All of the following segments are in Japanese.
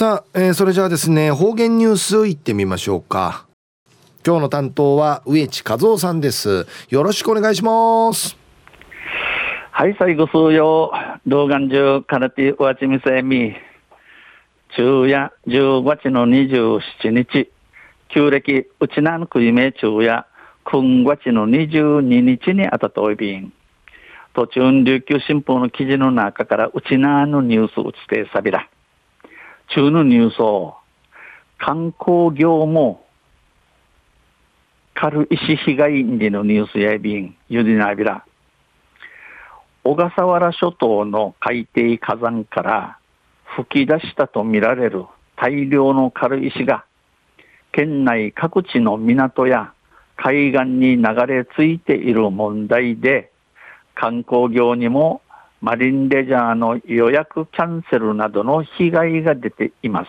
さあ、えー、それじゃあですね方言ニュースいってみましょうか。今日の担当は植地和夫さんです。よろしくお願いします。はい最後数曜動画中からてわちみせみ昼夜10月の27日。旧暦うちなのくいめ昼夜今月の22日にあたといびん。途中琉球新報の記事の中からうちなのニュースうつてさびら中のニュースを観光業も軽石被害でのニュースやびんゆりなびら。小笠原諸島の海底火山から吹き出したとみられる大量の軽石が県内各地の港や海岸に流れ着いている問題で観光業にもマリンレジャーの予約キャンセルなどの被害が出ています。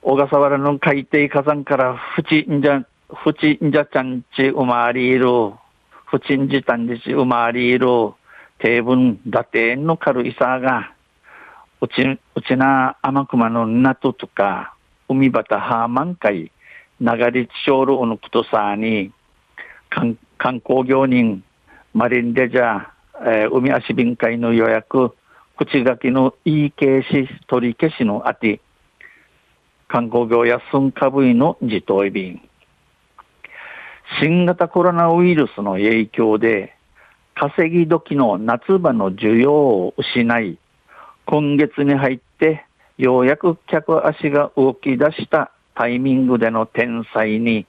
小笠原の海底火山からフチンジャ、フチンジャちゃんち生まれる、フチンジタンジち生まれる、低分打点の軽いさが、うち、うちな天熊の港とか、海端ハーマン海、流れちしょるおのことさに、観光業人、マリンレジャー、えー、海足便会の予約、口書きの言い消し、取り消しのあて、観光業や寸下部位の自頭便。新型コロナウイルスの影響で、稼ぎ時の夏場の需要を失い、今月に入ってようやく客足が動き出したタイミングでの天災に、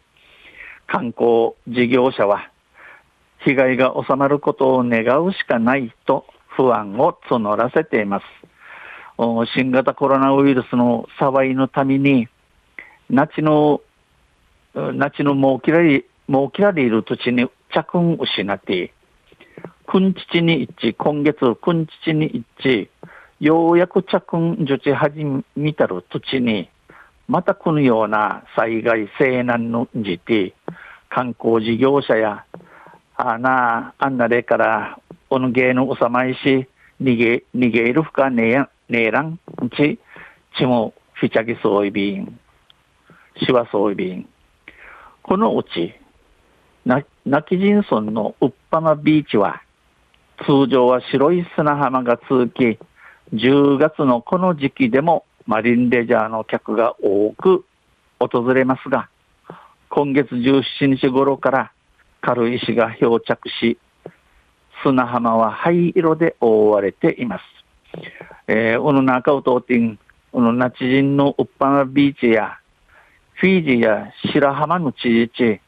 観光事業者は被害が収まることを願うしかないと不安を募らせています。新型コロナウイルスの騒いのために、夏の、夏のもうきらり、もうきらりいる土地に着運失って、くんちちに一致、今月くんちちに一致、ようやく着運受地始めたる土地に、またこのような災害西難のじて、観光事業者やあなああんなでからおの芸のおさまいし逃げ逃げるふかねやねえらんちちもフィチャギそういびんしわそういびん。このうちな泣き人村のウッパマビーチは通常は白い砂浜が続き10月のこの時期でもマリンレジャーの客が多く訪れますが今月17日頃から軽石が漂着し、砂浜は灰色で覆われています。えー、おの中を通ってん、おのナチ人のウッパナビーチや、フィージーや白浜の地域、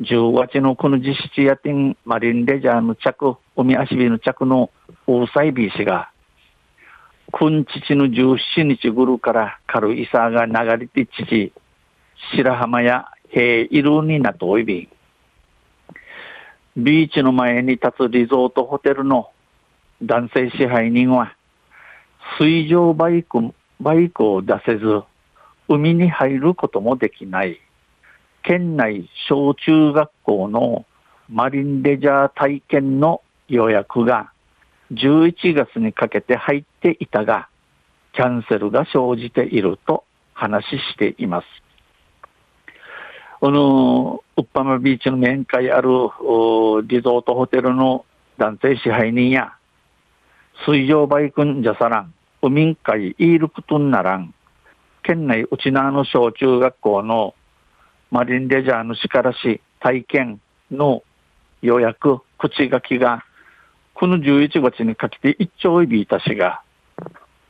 10月のこの実質やてんマリンレジャーの着、海足火の着の大西ビーチが、くんちちの17日ぐるから軽いさが流れてちち、白浜や平いるになとおいびん。ビーチの前に立つリゾートホテルの男性支配人は、水上バイク、バイクを出せず、海に入ることもできない、県内小中学校のマリンレジャー体験の予約が11月にかけて入っていたが、キャンセルが生じていると話しています。この、パマビーチの面会あるリゾートホテルの男性支配人や、水上バイクンジャサラン、海会イールクトンナラン、県内内縄の小中学校のマリンレジャーの力し体験の予約、口書きが、この11月にかけて一丁いびいたしが、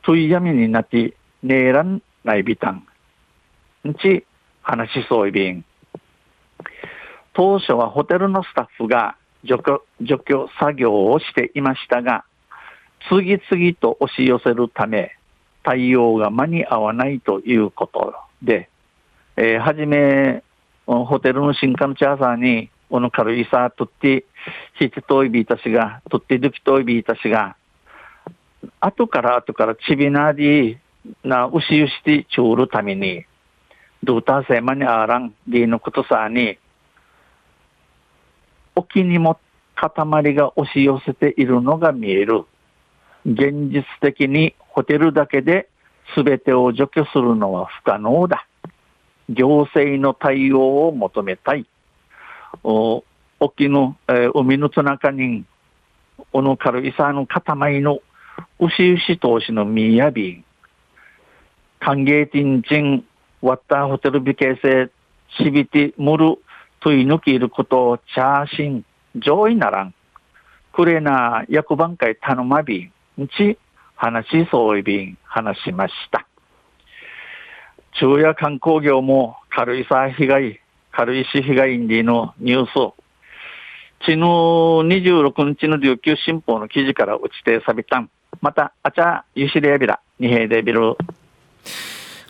といやみになって、ねえらんないびたん。んち、話しそういびん。当初はホテルのスタッフが除去除去作業をしていましたが、次々と押し寄せるため、対応が間に合わないということで、えー、はじめ、ホテルの新幹チャーサーに、この軽いさとって、ひちといびいたしが、とってどきといびいたしが、後から後からちびなりな、うしゆしてちょうるために、どうたせまにあらん、りのことさに、沖にも塊が押し寄せているのが見える。現実的にホテルだけですべてを除去するのは不可能だ。行政の対応を求めたい。お沖の、えー、海のつなかに、おのかるいさの塊の牛牛投資のみやび歓迎ティンチン、ワッターホテルビケセ、シビティ、ムル、とい抜きいることをチャーシン、上位ならん。くれな役番会頼まびん、ち、話しそういびん、話しました。昼夜観光業も軽井沢被害、軽石被害にのニュースを、ちの26日の琉球新報の記事から打ちてさびたん。また、あちゃ、ゆしれやびら、にへいでびる。